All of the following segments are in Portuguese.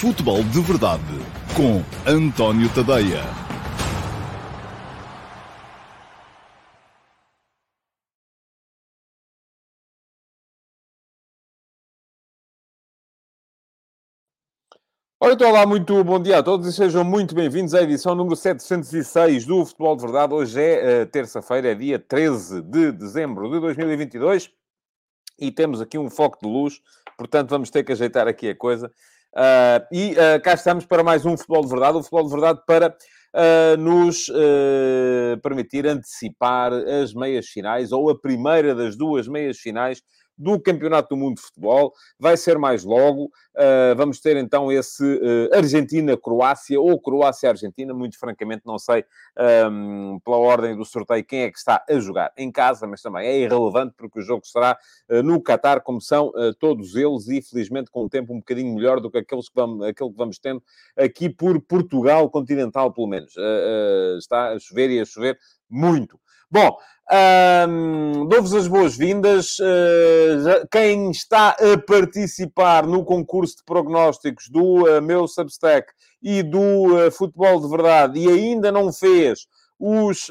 Futebol de Verdade com António Tadeia. Então, olá, muito bom dia a todos e sejam muito bem-vindos à edição número 706 do Futebol de Verdade. Hoje é uh, terça-feira, é dia 13 de dezembro de 2022 e temos aqui um foco de luz, portanto vamos ter que ajeitar aqui a coisa. Uh, e uh, cá estamos para mais um Futebol de Verdade, o Futebol de Verdade para uh, nos permitir antecipar as meias finais, ou a primeira das duas meias finais do Campeonato do Mundo de Futebol. Vai ser mais logo. Uh, vamos ter então esse uh, Argentina-Croácia ou Croácia-Argentina. Muito francamente, não sei um, pela ordem do sorteio quem é que está a jogar em casa, mas também é irrelevante porque o jogo será uh, no Qatar, como são todos eles, e felizmente com um tempo um bocadinho melhor do que aqueles que vamos, aquele que vamos tendo aqui por Portugal continental, pelo menos. está a chover e a chover muito. Bom, um, dou-vos as boas-vindas. Uh, quem está a participar no concurso de prognósticos do uh, meu Substack e do uh, Futebol de Verdade e ainda não fez os,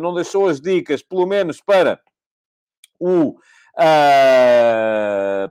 não deixou as dicas, pelo menos para o,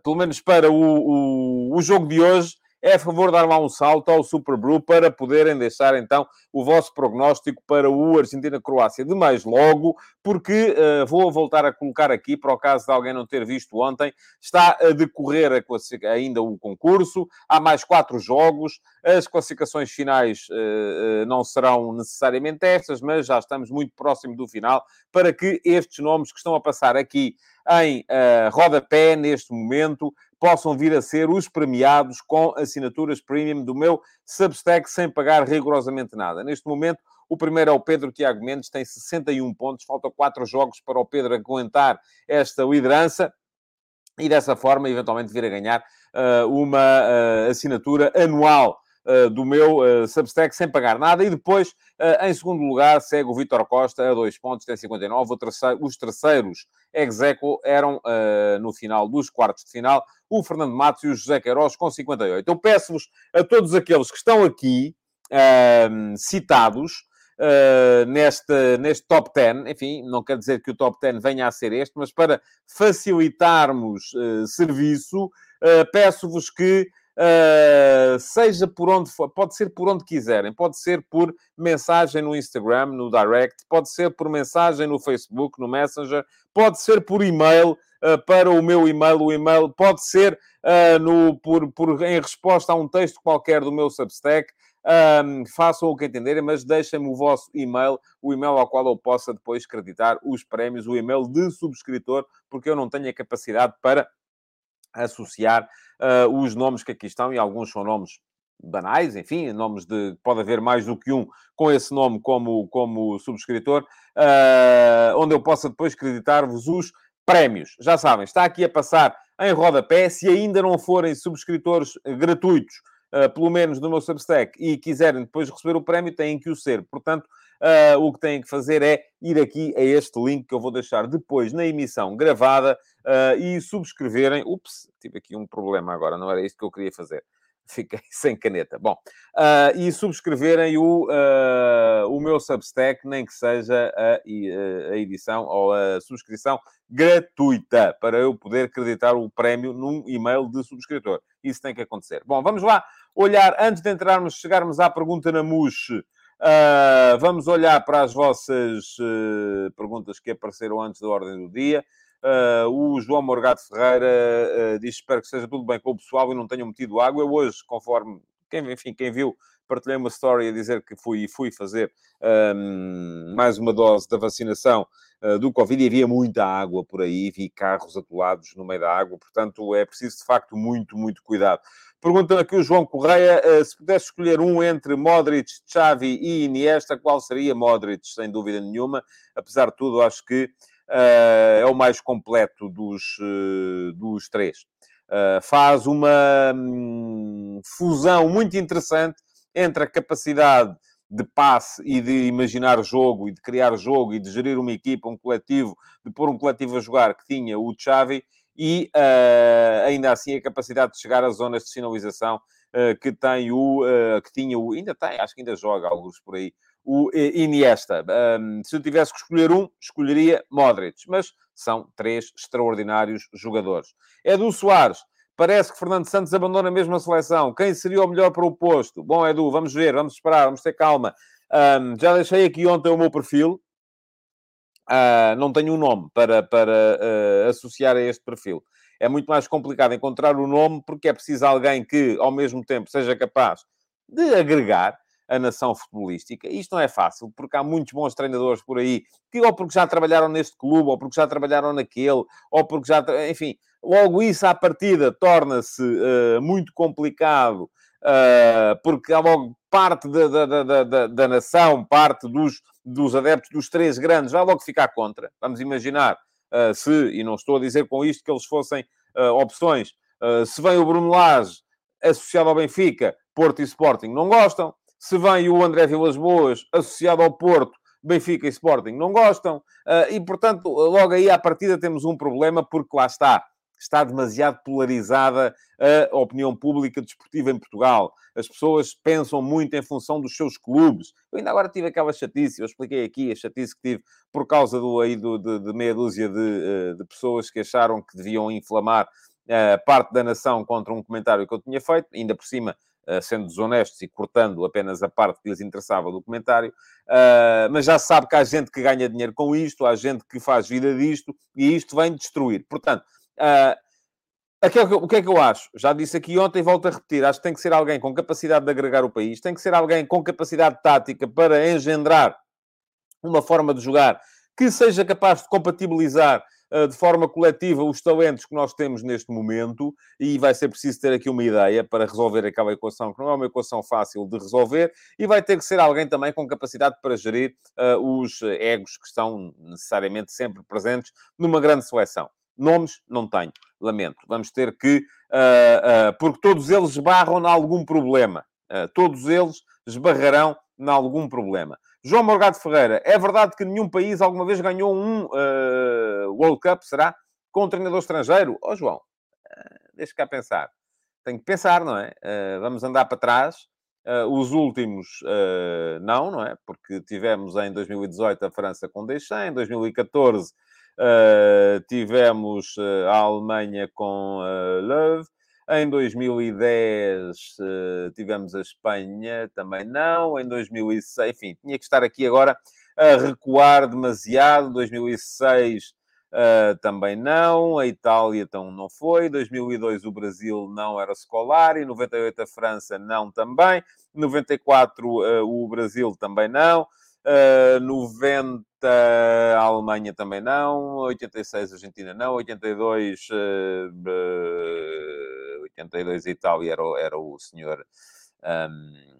pelo menos para o, o, o jogo de hoje, é favor dar lá um salto ao Super Blue para poderem deixar então o vosso prognóstico para o Argentina-Croácia. De mais logo, porque uh, vou voltar a colocar aqui, para o caso de alguém não ter visto ontem, está a decorrer a ainda o concurso, há mais quatro jogos, as classificações finais uh, não serão necessariamente estas, mas já estamos muito próximo do final, para que estes nomes que estão a passar aqui em uh, rodapé neste momento possam vir a ser os premiados com assinaturas premium do meu Substack sem pagar rigorosamente nada. Neste momento, o primeiro é o Pedro Tiago Mendes, tem 61 pontos, faltam 4 jogos para o Pedro aguentar esta liderança e dessa forma, eventualmente, vir a ganhar uh, uma uh, assinatura anual do meu uh, Substack sem pagar nada. E depois, uh, em segundo lugar, segue o Vitor Costa a dois pontos, tem 59. Terceiro, os terceiros ex eram, no final dos quartos de final, o Fernando Matos e o José Queiroz com 58. Eu peço-vos a todos aqueles que estão aqui citados, Uh, neste, neste top 10. Enfim, não quer dizer que o top 10 venha a ser este, mas para facilitarmos uh, serviço, uh, peço-vos que Uh, seja por onde for, pode ser por onde quiserem, pode ser por mensagem no Instagram, no Direct, pode ser por mensagem no Facebook, no Messenger, pode ser por e-mail uh, para o meu e-mail, o e-mail pode ser uh, no, por, por, em resposta a um texto qualquer do meu Substack. Um, façam o que entenderem, mas deixem-me o vosso e-mail, o e-mail ao qual eu possa depois creditar os prémios, o e-mail de subscritor, porque eu não tenho a capacidade para associar uh, os nomes que aqui estão, e alguns são nomes banais, enfim, nomes de... Pode haver mais do que um com esse nome como, como subscritor, uh, onde eu possa depois creditar-vos os prémios. Já sabem, está aqui a passar em rodapé. Se ainda não forem subscritores gratuitos, uh, pelo menos no meu Substack, e quiserem depois receber o prémio, têm que o ser. Portanto, uh, o que têm que fazer é ir aqui a este link que eu vou deixar depois na emissão gravada uh, e subscreverem. Ups, tive aqui um problema agora, não era isto que eu queria fazer. Fiquei sem caneta. Bom, uh, e subscreverem o, o meu Substack, nem que seja a, a edição ou a subscrição gratuita, para eu poder acreditar o prémio num e-mail de subscritor. Isso tem que acontecer. Bom, vamos lá olhar, antes de entrarmos, chegarmos à pergunta na MUS, Uh, vamos olhar para as vossas uh, perguntas que apareceram antes da ordem do dia. Uh, o João Morgado Ferreira diz: Espero que esteja tudo bem com o pessoal e não tenham metido água. Eu hoje, conforme quem, enfim, quem viu, partilhei uma story a dizer que fui, fui fazer um, mais uma dose da vacinação uh, do Covid e havia muita água por aí, vi carros atolados no meio da água, portanto é preciso de facto muito, muito cuidado. Pergunta aqui o João Correia, uh, se pudesse escolher um entre Modric, Xavi e Iniesta, qual seria Modric, sem dúvida nenhuma. Apesar de tudo, acho que uh, é o mais completo dos, dos três. Faz uma hum, fusão muito interessante entre a capacidade de passe e de imaginar jogo e de criar jogo e de gerir uma equipa, um coletivo, de pôr um coletivo a jogar que tinha o Xavi e uh, ainda assim a capacidade de chegar às zonas de sinalização uh, que tem o uh, que tinha o ainda tem, acho que ainda joga alguns por aí, o Iniesta. Um, se eu tivesse que escolher um, escolheria Modric, mas são três extraordinários jogadores. Edu Soares, parece que Fernando Santos abandona mesmo a seleção. Quem seria o melhor para o posto? Bom, Edu, vamos ver, vamos esperar, vamos ter calma. Um, já deixei aqui ontem o meu perfil. Uh, não tenho um nome para, para uh, associar a este perfil. É muito mais complicado encontrar o nome porque é preciso alguém que, ao mesmo tempo, seja capaz de agregar a nação futebolística. Isto não é fácil, porque há muitos bons treinadores por aí que, ou porque já trabalharam neste clube, ou porque já trabalharam naquele, ou porque já. Enfim, logo isso à partida torna-se uh, muito complicado, uh, porque há logo parte da, da, da, da, da nação, parte dos, dos adeptos dos três grandes, vai logo ficar contra. Vamos imaginar uh, se, e não estou a dizer com isto que eles fossem opções, se vem o Bruno Lage associado ao Benfica, Porto e Sporting não gostam se vem o André Vilas Boas associado ao Porto, Benfica e Sporting não gostam. E, portanto, logo aí à partida temos um problema, porque lá está. Está demasiado polarizada a opinião pública desportiva em Portugal. As pessoas pensam muito em função dos seus clubes. Eu ainda agora tive aquela chatice, eu expliquei aqui a chatice que tive por causa do, aí, do, de, de meia dúzia de, eh, de pessoas que acharam que deviam inflamar uh, parte da nação contra um comentário que eu tinha feito, ainda por cima eh, sendo desonestos e cortando apenas a parte que lhes interessava do comentário, uh, mas já se sabe que há gente que ganha dinheiro com isto, há gente que faz vida disto, e isto vem destruir. Portanto, uh, o que é que eu acho? Já disse aqui ontem e volto a repetir. Acho que tem que ser alguém com capacidade de agregar o país, tem que ser alguém com capacidade tática para engendrar uma forma de jogar que seja capaz de compatibilizar eh, de forma coletiva os talentos que nós temos neste momento e vai ser preciso ter aqui uma ideia para resolver aquela equação, que não é uma equação fácil de resolver, e vai ter que ser alguém também com capacidade para gerir uh, os egos que estão necessariamente sempre presentes numa grande seleção. Nomes não tenho, lamento. Vamos ter que, uh, uh, porque todos eles esbarram em algum problema. todos eles esbarrarão em algum problema. João Morgado Ferreira, é verdade que nenhum país alguma vez ganhou um uh, World Cup, será? Com um treinador estrangeiro? Ó oh, João, uh, deixa cá pensar. Tenho que pensar, não é? Uh, vamos andar para trás. Uh, os últimos, não, não é? Porque tivemos em 2018 a França com Deschamps, em 2014 tivemos a Alemanha com Love, em 2010 uh, tivemos a Espanha, também não. Em 2006, enfim, tinha que estar aqui agora a recuar demasiado. 2006 uh, também não. A Itália então não foi. 2002 o Brasil não era escolar. E 98 a França não também. 94 uh, eh, o Brasil também não. Uh, 90 a Alemanha também não, 86 a Argentina não, 82 uh, 82 e tal, e era, era o senhor. Um,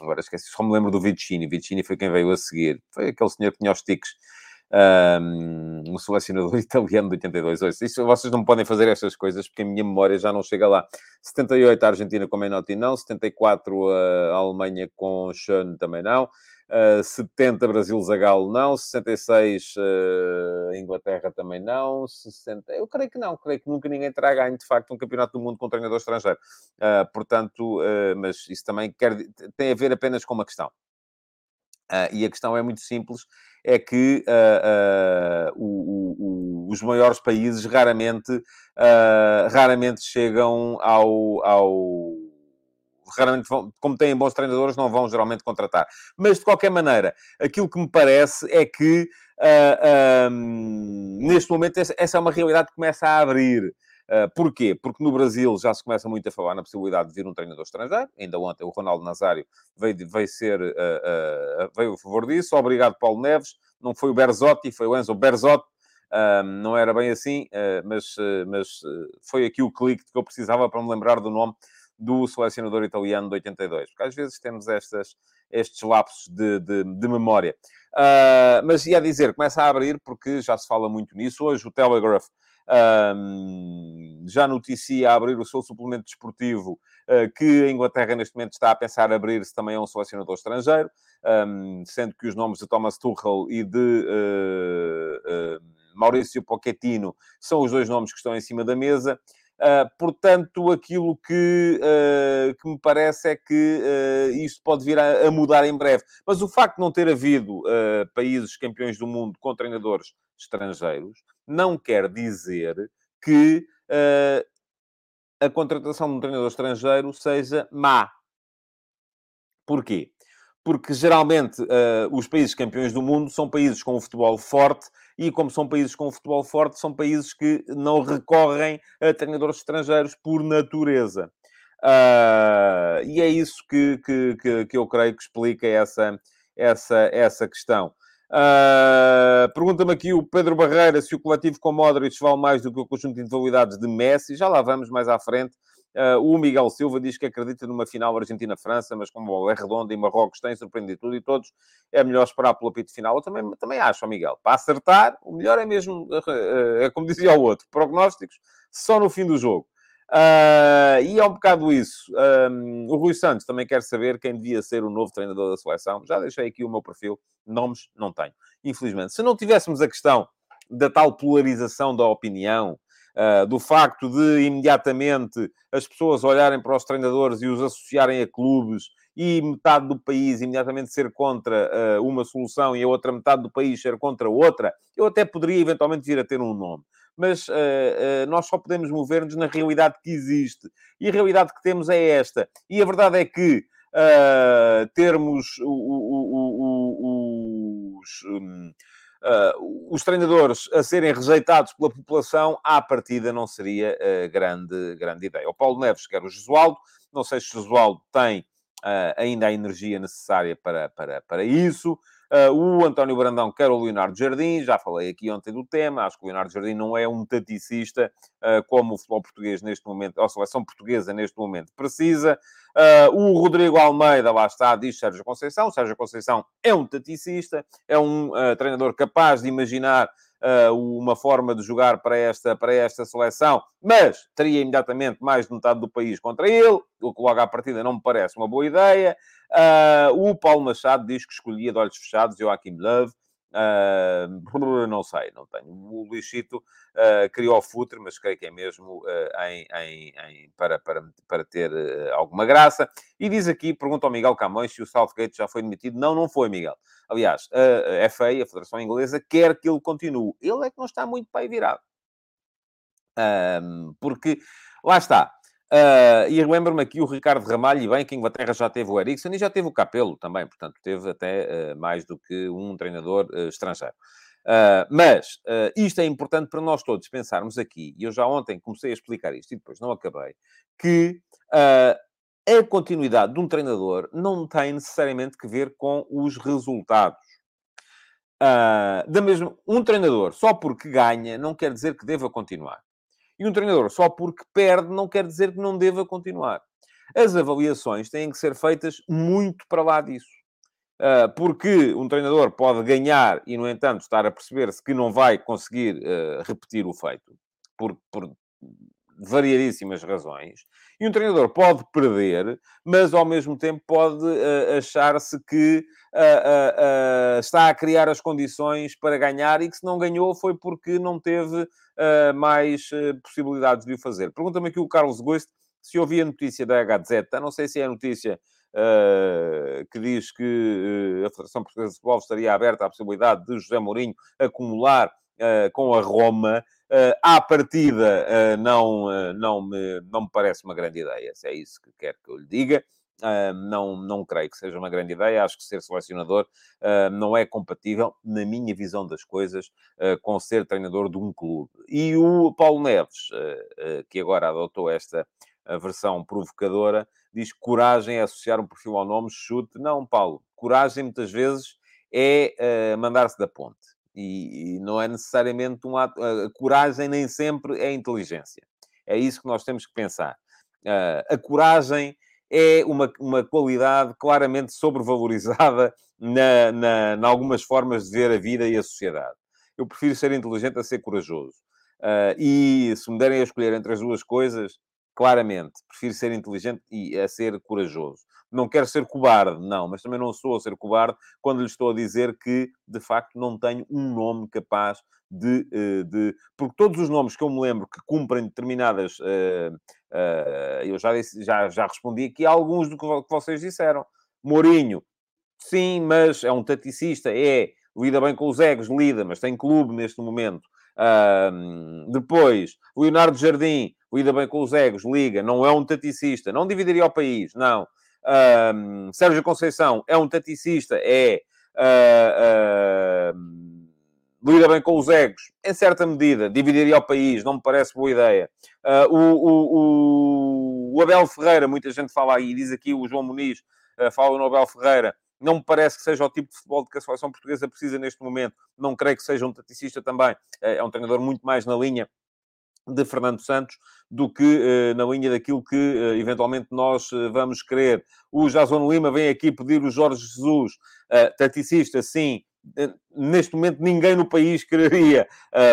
agora esqueci, só me lembro do Vicini. Vicini foi quem veio a seguir. Foi aquele senhor que tinha os tiques. Um, um selecionador italiano de 82. Isso, vocês não podem fazer estas coisas porque a minha memória já não chega lá. 78 a Argentina com Menotti não, 74 a Alemanha com Schoen também não, Uh, 70 Brasil Zagallo não, 66 uh, Inglaterra também não, 60 eu creio que não, creio que nunca ninguém terá ganho de facto um campeonato do mundo com um treinador estrangeiro. Uh, portanto, mas isso também quer, tem a ver apenas com uma questão. Uh, e a questão é muito simples, é que o, o, o, os maiores países raramente, raramente chegam ao, ao raramente vão, como têm bons treinadores, não vão geralmente contratar. Mas, de qualquer maneira, aquilo que me parece é que, uh, uh, neste momento, essa é uma realidade que começa a abrir. Uh, porquê? Porque no Brasil já se começa muito a falar na possibilidade de vir um treinador estrangeiro. Ainda ontem o Ronaldo Nazário veio, veio, ser, uh, veio a favor disso. Obrigado, Paulo Neves. Não foi o Berzotti, foi o Enzo Berzotti. não era bem assim, mas, mas foi aqui o clique que eu precisava para me lembrar do nome do selecionador italiano de 82, porque às vezes temos estas, estes lapsos de, de, de memória. Uh, mas ia dizer, começa a abrir, porque já se fala muito nisso. Hoje o Telegraph um, já noticia abrir o seu suplemento desportivo, uh, que a Inglaterra neste momento está a pensar abrir-se também a um selecionador estrangeiro, um, sendo que os nomes de Thomas Tuchel e de uh, Maurício Pochettino são os dois nomes que estão em cima da mesa. Uh, portanto, aquilo que, uh, que, me parece é que uh, isto pode vir a, a, mudar em breve. Mas o facto de não ter havido países campeões do mundo com treinadores estrangeiros não quer dizer que a contratação de um treinador estrangeiro seja má. Porquê? Porque geralmente os países campeões do mundo são países com um futebol forte e como são países com futebol forte, são países que não recorrem a treinadores estrangeiros por natureza. Uh, e é isso que, que, que, que, eu creio que explica essa, essa, essa questão. Uh, Pergunta-me aqui o Pedro Barreira se o coletivo com Modric vale mais do que o conjunto de individualidades de Messi. Já lá vamos mais à frente. Uh, o Miguel Silva diz que acredita numa final Argentina-França, mas como é redonda e Marrocos tem surpreendido tudo e todos, é melhor esperar pelo apito final. Eu também, também acho, Miguel. Para acertar, o melhor é mesmo, uh, é como dizia o outro, prognósticos só no fim do jogo. Uh, e é um bocado isso. O Rui Santos também quer saber quem devia ser o novo treinador da seleção. Já deixei aqui o meu perfil. Nomes não tenho, infelizmente. Se não tivéssemos a questão da tal polarização da opinião, uh, do facto de imediatamente as pessoas olharem para os treinadores e os associarem a clubes e metade do país imediatamente ser contra uh, uma solução e a outra metade do país ser contra outra, eu até poderia eventualmente vir a ter um nome. Mas uh, nós só podemos mover-nos na realidade que existe. E a realidade que temos é esta. E a verdade é que termos o, o, o, os. Um, uh, os treinadores a serem rejeitados pela população, à partida não seria uh, grande, grande ideia. O Paulo Neves quer o Jesualdo, não sei se o Jesualdo tem uh, ainda a energia necessária para, para, para isso. Uh, o António Brandão quer o Leonardo Jardim, já falei aqui ontem do tema, acho que o Leonardo Jardim não é um taticista uh, como o futebol português neste momento, a seleção portuguesa neste momento precisa. Uh, o Rodrigo Almeida, lá está, diz Sérgio Conceição. Sérgio Conceição é um taticista, é um treinador capaz de imaginar uma forma de jogar para esta, para esta seleção, mas teria imediatamente mais de metade do país contra ele, o que logo à partida não me parece uma boa ideia. Uh, o Paulo Machado diz que escolhia de olhos fechados Joaquim Love. Uh, não sei, não tenho. O Luixito uh, criou o futre, mas creio que é mesmo uh, em, em, em, para, para, para ter alguma graça. E diz aqui, pergunta ao Miguel Camões se o Southgate já foi demitido. Não, não foi, Miguel. Aliás, a FA, a Federação Inglesa, quer que ele continue. Ele é que não está muito para virado. porque, lá está, Uh, e lembro-me aqui o Ricardo Ramalho, e bem que a Inglaterra já teve o Ericsson e já teve o Capelo também, portanto, teve até uh, mais do que um treinador uh, estrangeiro. mas isto é importante para nós todos pensarmos aqui, e eu já ontem comecei a explicar isto e depois não acabei, que a continuidade de um treinador não tem necessariamente que ver com os resultados. da mesma, um treinador, só porque ganha, não quer dizer que deva continuar. E um treinador, só porque perde, não quer dizer que não deva continuar. As avaliações têm que ser feitas muito para lá disso. Uh, porque um treinador pode ganhar e, no entanto, estar a perceber-se que não vai conseguir uh, repetir o feito, por, por variadíssimas razões. E um treinador pode perder, mas ao mesmo tempo pode uh, achar-se que uh, uh, está a criar as condições para ganhar e que se não ganhou foi porque não teve mais possibilidades de o fazer. Pergunta-me aqui o Carlos Goist se ouvi a notícia da HZ, não sei se é a notícia que diz que a Federação Portuguesa de Futebol estaria aberta à possibilidade de José Mourinho acumular com a Roma. Uh, à partida, uh, não, uh, não, me, não me parece uma grande ideia, se é isso que quer que eu lhe diga. Uh, não, não creio que seja uma grande ideia. Acho que ser selecionador uh, não é compatível, na minha visão das coisas, uh, com ser treinador de um clube. E o Paulo Neves, que agora adotou esta versão provocadora, diz que coragem é associar um perfil ao nome, chute. Não, Paulo, coragem muitas vezes é mandar-se da ponte. E, e, não é necessariamente um ato. A coragem nem sempre é inteligência. É isso que nós temos que pensar. a coragem é uma, uma qualidade claramente sobrevalorizada na, na, na algumas formas de ver a vida e a sociedade. Eu prefiro ser inteligente a ser corajoso. Uh, e se me derem a escolher entre as duas coisas, claramente. Prefiro ser inteligente e a ser corajoso. Não quero ser cobarde, não, mas também não sou a ser cobarde quando lhe estou a dizer que, de facto, não tenho um nome capaz de, eh, de... Porque todos os nomes que eu me lembro que cumprem determinadas... Uh, uh, eu já, disse, já, já respondi aqui a alguns do que vocês disseram. Mourinho, sim, mas é um taticista, é... Lida bem com os egos, lida, mas tem clube neste momento. Depois, Leonardo Jardim, lida bem com os egos, liga, não é um taticista, não dividiria o país, não. Uh, Sérgio Conceição é um taticista, é. Uh, lida bem com os egos, em certa medida, dividiria o país, não me parece boa ideia. Uh, o, o, o, Abel Ferreira, muita gente fala aí, diz aqui o João Muniz, uh, fala no Abel Ferreira, não me parece que seja o tipo de futebol que a seleção portuguesa precisa neste momento. Não creio que seja um taticista também. Eh, é um treinador muito mais na linha de Fernando Santos do que uh, na linha daquilo que uh, eventualmente nós uh, vamos querer. O Jason Lima vem aqui pedir o Jorge Jesus, taticista, sim. Neste momento ninguém no país quereria,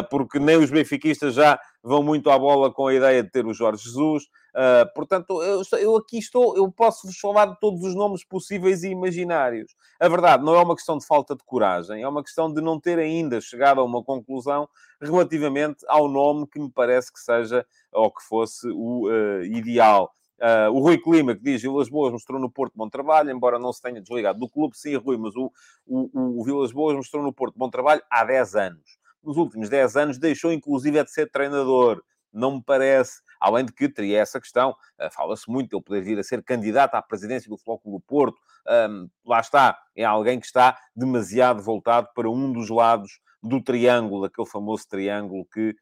porque nem os benfiquistas já vão muito à bola com a ideia de ter o Jorge Jesus. Uh, portanto, eu, eu, aqui estou, eu posso vos falar de todos os nomes possíveis e imaginários. A verdade não é uma questão de falta de coragem, é uma questão de não ter ainda chegado a uma conclusão relativamente ao nome que me parece que seja ou que fosse o uh, ideal. Uh, o Rui Clima, que diz Vilas Boas mostrou no Porto bom trabalho, embora não se tenha desligado do clube, sim, Rui, mas o, o, o Vilas Boas mostrou no Porto bom trabalho há 10 anos. Nos últimos 10 anos deixou, inclusive, de ser treinador. Não me parece Além de que teria essa questão, eh, fala-se muito de ele poder vir a ser candidato à presidência do Clube do Porto. Um, lá está, é alguém que está demasiado voltado para um dos lados do triângulo, aquele famoso triângulo que,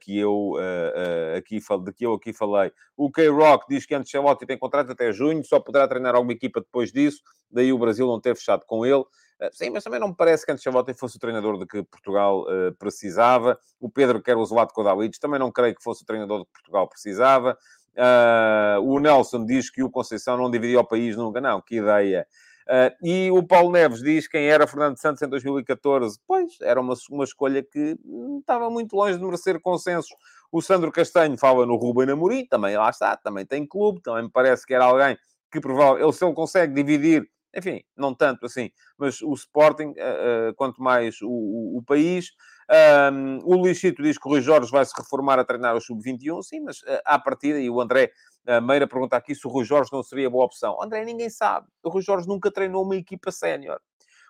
que eu, uh, uh, aqui, de que eu aqui falei. O K-Rock diz que Ancelotti tem contrato até junho, só poderá treinar alguma equipa depois disso, daí o Brasil não ter fechado com ele. Eh, sim, mas também não me parece que Ancelotti fosse o treinador de que Portugal uh, precisava. O Pedro quer o Zlatko Dalic, também não creio que fosse o treinador de que Portugal precisava. Uh, o Nelson diz que o Conceição não dividia o país nunca. Não, que ideia. Uh, e o Paulo Neves diz quem era Fernando Santos em 2014. Pois, era uma, uma escolha que estava muito longe de merecer consenso. O Sandro Castanho fala no Ruben Amorim, também lá está, também tem clube, também me parece que era alguém que provavelmente, ele se ele consegue dividir enfim, não tanto assim, mas o Sporting, uh, uh, quanto mais o, o, o país. Um, o Luizito diz que o Rui Jorge vai se reformar a treinar o Sub-21, sim, mas uh, à partida, e o André uh, Meira pergunta aqui se o Rui Jorge não seria boa opção. André, ninguém sabe. O Rui Jorge nunca treinou uma equipa sénior.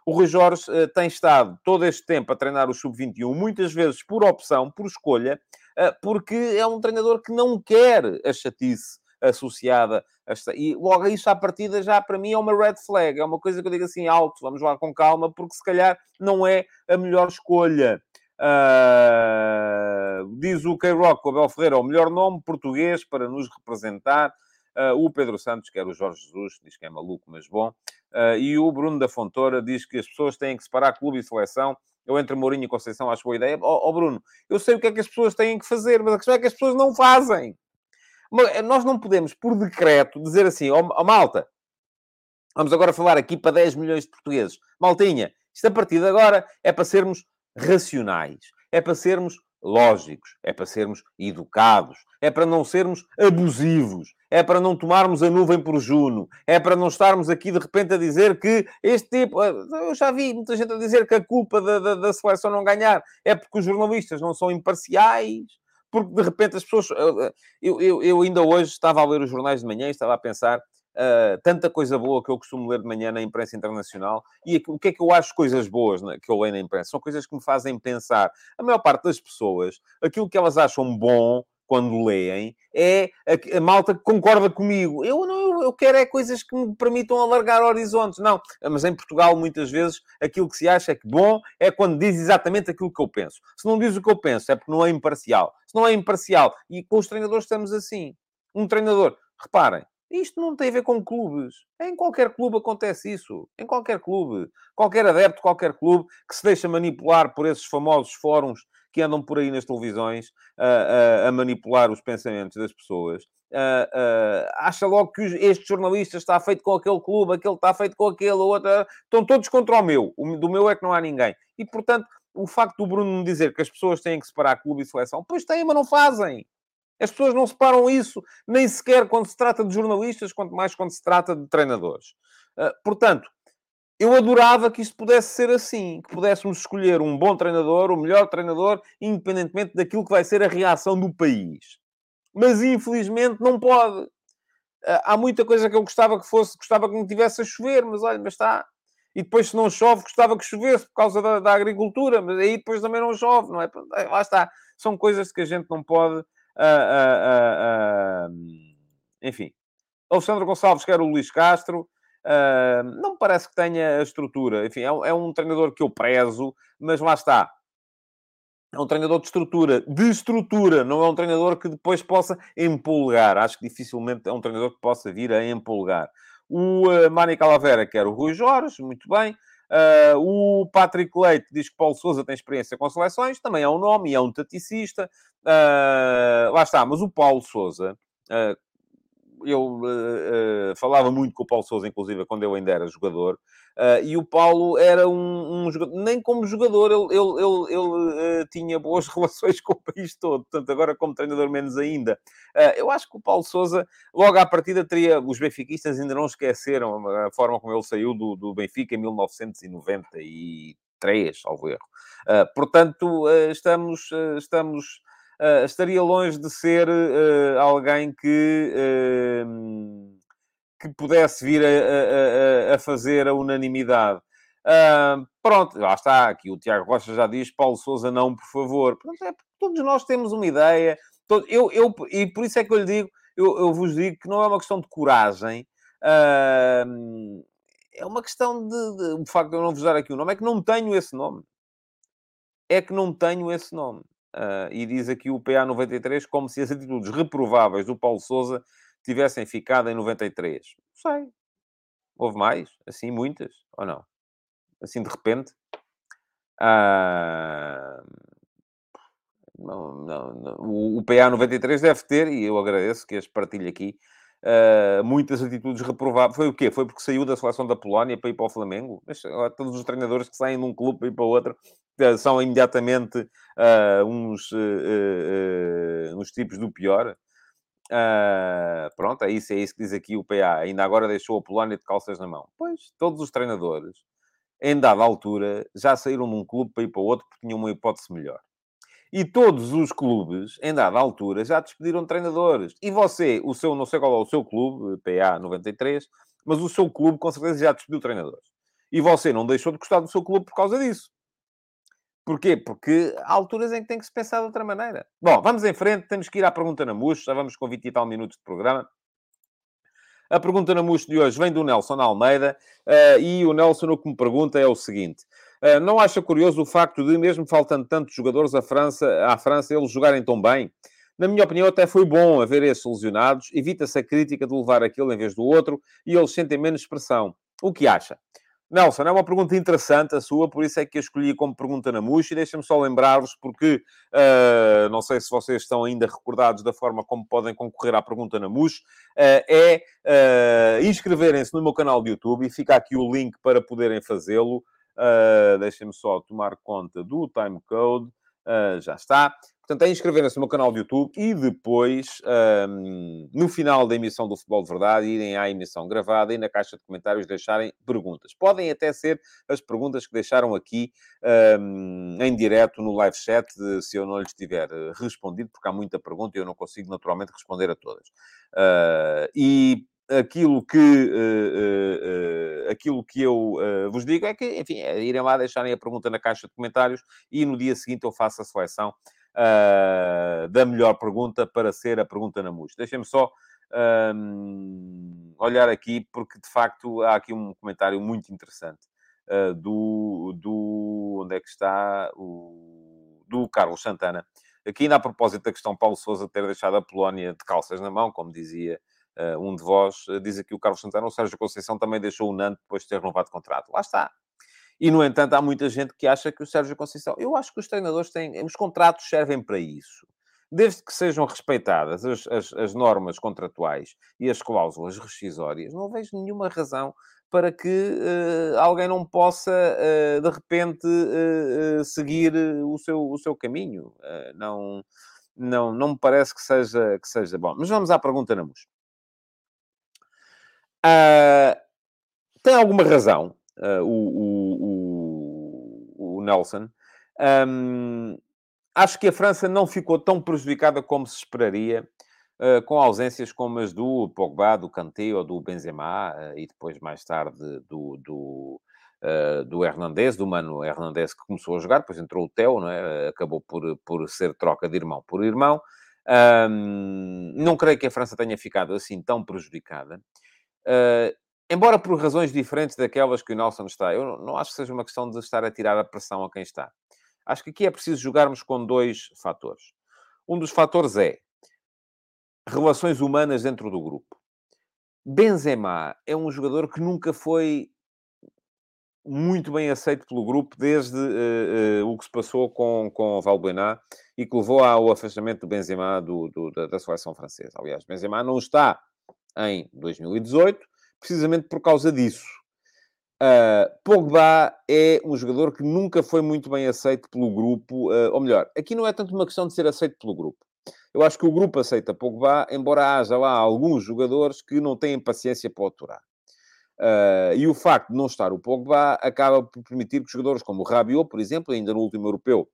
O Rui Jorge uh, tem estado todo este tempo a treinar o Sub-21, muitas vezes por opção, por escolha, porque é um treinador que não quer a chatice associada a esta... E logo isso à partida já para mim é uma red flag, é uma coisa que eu digo assim alto, vamos lá com calma, porque se calhar não é a melhor escolha. Uh, diz o K-Rock, o Abel Ferreira, é o melhor nome português para nos representar. Uh, o Pedro Santos, que era o Jorge Jesus, diz que é maluco, mas bom. Uh, e o Bruno da Fontoura diz que as pessoas têm que separar clube e seleção. Eu entre Mourinho e Conceição acho boa ideia. Ó oh, oh, Bruno, eu sei o que é que as pessoas têm que fazer, mas a questão é que as pessoas não fazem. Eh, nós não podemos, por decreto, dizer assim, ó oh, oh, malta, vamos agora falar aqui para 10 milhões de portugueses. Maltinha, isto a partir de agora é para sermos racionais, é para sermos lógicos, é para sermos educados, é para não sermos abusivos, é para não tomarmos a nuvem por Juno, é para não estarmos aqui de repente a dizer que este tipo. Eh, eu já vi muita gente a dizer que a culpa da, da, da seleção não ganhar é porque os jornalistas não são imparciais, porque de repente as pessoas. Eu, eu, eu ainda hoje estava a ler os jornais de manhã e estava a pensar. Uh, tanta coisa boa que eu costumo ler de manhã na imprensa internacional. E o que é que eu acho coisas boas né, que eu leio na imprensa? São coisas que me fazem pensar. A maior parte das pessoas, aquilo que elas acham bom quando leem, é a, a, malta que concorda comigo. Eu não, eu quero é coisas que me permitam alargar horizontes. Não, mas em Portugal, muitas vezes, aquilo que se acha que bom é quando diz exatamente aquilo que eu penso. Se não diz o que eu penso, é porque não é imparcial. Se não é imparcial, e com os treinadores estamos assim. Um treinador, reparem, isto não tem a ver com clubes. Em qualquer clube acontece isso. Em qualquer clube. Qualquer adepto, qualquer clube que se deixa manipular por esses famosos fóruns que andam por aí nas televisões a, a, a manipular os pensamentos das pessoas. Uh, uh, acha logo que este jornalista está feito com aquele clube, aquele está feito com aquele, outro. Estão todos contra o meu. O, do meu é que não há ninguém. E, portanto, o facto do Bruno me dizer que as pessoas têm que separar clube e seleção, pois têm, mas não fazem. As pessoas não separam isso, nem sequer quando se trata de jornalistas, quanto mais quando se trata de treinadores. Uh, portanto, eu adorava que isto pudesse ser assim, que pudéssemos escolher um bom treinador, o melhor treinador, independentemente daquilo que vai ser a reação do país. Mas infelizmente não pode. Ah, há muita coisa que eu gostava que fosse, gostava que não tivesse a chover, mas olha, mas está. E depois, se não chove, gostava que chovesse por causa da, da agricultura, mas aí depois também não chove, não é? Lá está. São coisas que a gente não pode. Enfim. Alexandre Gonçalves quer o Luís Castro. Não me parece que tenha a estrutura. Enfim, é, é, um treinador que eu prezo, mas lá está. É um treinador de estrutura. De estrutura, não é um treinador que depois possa empolgar. Acho que dificilmente é um treinador que possa vir a empolgar. O uh, Mani Calavera quer o Rui Jorge, muito bem. Uh, o Patrick Leite diz que Paulo Souza tem experiência com seleções, também é um nome e é um taticista. Uh, lá está, mas o Paulo Souza, uh, eu uh, uh, falava muito com o Paulo Sousa, inclusive, quando eu ainda era jogador, uh, e o Paulo era um, um, jogador, nem como jogador, ele, ele, ele, ele tinha boas relações com o país todo, portanto, agora como treinador, menos ainda. eu acho que o Paulo Sousa, logo à partida, teria. Os benfiquistas ainda não esqueceram a forma como ele saiu do, do Benfica em 1993, salvo erro. portanto, estamos. estamos uh, estaria longe de ser uh, alguém que, uh, que pudesse vir a, a, a, fazer a unanimidade. pronto, lá está, aqui o Tiago Rocha já diz, Paulo Souza não, por favor. Pronto, é, todos nós temos uma ideia, todo, eu, eu, e por isso é que eu lhe digo, eu, eu vos digo que não é uma questão de coragem, é uma questão de, de, o facto de eu não vos dar aqui o nome, é que não tenho esse nome. É que não tenho esse nome. Uh, e diz aqui o PA93 como se as atitudes reprováveis do Paulo Souza tivessem ficado em 93. Não sei. Houve mais? Assim, muitas? Ou não? Assim, de repente? Uh... Não, não, não. O, o PA93 deve ter, e eu agradeço que as partilhe aqui, uh, muitas atitudes reprováveis. Foi o quê? Foi porque saiu da seleção da Polónia para ir para o Flamengo? Mas, todos os treinadores que saem de um clube para ir para outro uh, são imediatamente uh, uns, uns tipos do pior. Pronto, é isso, é isso que diz aqui o PA. Ainda agora deixou a Polónia de calças na mão. Pois, todos os treinadores, em dada altura, já saíram de um clube para ir para outro porque tinham uma hipótese melhor. E todos os clubes, em dada altura, já despediram treinadores. E você, o seu, não sei qual é o seu clube, PA 93, mas o seu clube com certeza já despediu treinadores. E você não deixou de gostar do seu clube por causa disso. Porquê? Porque há alturas em que tem que se pensar de outra maneira. Bom, vamos em frente, temos que ir à pergunta na MUS, já vamos com 20 e tal minutos de programa. A pergunta na MUS de hoje vem do Nelson Almeida, uh, e o Nelson o que me pergunta é o seguinte: uh, não acha curioso o facto de, mesmo faltando tantos jogadores à França, à França eles jogarem tão bem? Na minha opinião, até foi bom haver esses lesionados, evita-se a crítica de levar aquele em vez do outro e eles sentem menos pressão. O que acha? Nelson, é uma pergunta interessante a sua, por isso é que a escolhi como pergunta na MUX. E deixa-me só lembrar-vos, porque uh, não sei se vocês estão ainda recordados da forma como podem concorrer à pergunta na MUX, uh, é uh, inscreverem-se no meu canal de YouTube e fica aqui o link para poderem fazê-lo. Deixem-me só tomar conta do timecode. Uh, já está. Portanto, é inscreverem-se no meu canal de YouTube e depois, um, no final da emissão do Futebol de Verdade, irem à emissão gravada e na caixa de comentários deixarem perguntas. Podem até ser as perguntas que deixaram aqui um, em direto no live chat, se eu não lhes tiver eh, respondido, porque há muita pergunta e eu não consigo naturalmente responder a todas. Uh, e aquilo que, uh, uh, aquilo que eu vos digo é que, enfim, é irem lá deixarem a pergunta na caixa de comentários e no dia seguinte eu faço a seleção uh, da melhor pergunta para ser a pergunta na MUS. Deixem-me só um, olhar aqui, porque de facto há aqui um comentário muito interessante uh, do, do. Onde é que está? O, do Carlos Santana. Aqui, ainda a propósito da questão Paulo Souza ter deixado a Polónia de calças na mão, como dizia uh, um de vós, diz aqui o Carlos Santana, o Sérgio Conceição também deixou o Nantes depois de ter renovado o contrato. Lá está. E, no entanto, há muita gente que acha que o Sérgio Conceição... Eu acho que os treinadores têm... Os contratos servem para isso. Desde que sejam respeitadas as, as, as normas contratuais e as cláusulas rescisórias, não vejo nenhuma razão para que uh, alguém não possa, uh, de repente, uh, seguir o, seu, o seu caminho. não não, não me parece que seja, que seja bom. Mas vamos à pergunta na MUS. Uh, tem alguma razão uh, o, o, o, Nelson. Um, acho que a França não ficou tão prejudicada como se esperaria uh, com ausências como as do Pogba, do Kanté ou do Benzema e depois mais tarde do, do, do Hernandez, do Mano Hernandez que começou a jogar, depois entrou o Theo, não é? acabou por, por ser troca de irmão por irmão. Um, não creio que a França tenha ficado assim tão prejudicada. Uh, embora por razões diferentes daquelas que o Nelson está, eu não acho que seja uma questão de estar a tirar a pressão a quem está. Acho que aqui é preciso jogarmos com dois fatores. Um dos fatores é relações humanas dentro do grupo. Benzema é um jogador que nunca foi muito bem aceito pelo grupo desde uh, uh, o que se passou com, com o Valbuena e que levou ao afastamento do Benzema do, do, da, da seleção francesa. Aliás, Benzema não está em 2018, precisamente por causa disso. Uh, Pogba é um jogador que nunca foi muito bem aceito pelo grupo, uh, ou melhor, aqui não é tanto uma questão de ser aceito pelo grupo. Eu acho que o grupo aceita Pogba, embora haja lá alguns jogadores que não têm paciência para aturar. Uh, e o facto de não estar o Pogba acaba por permitir que jogadores como o Rabiot, por exemplo, ainda no último europeu,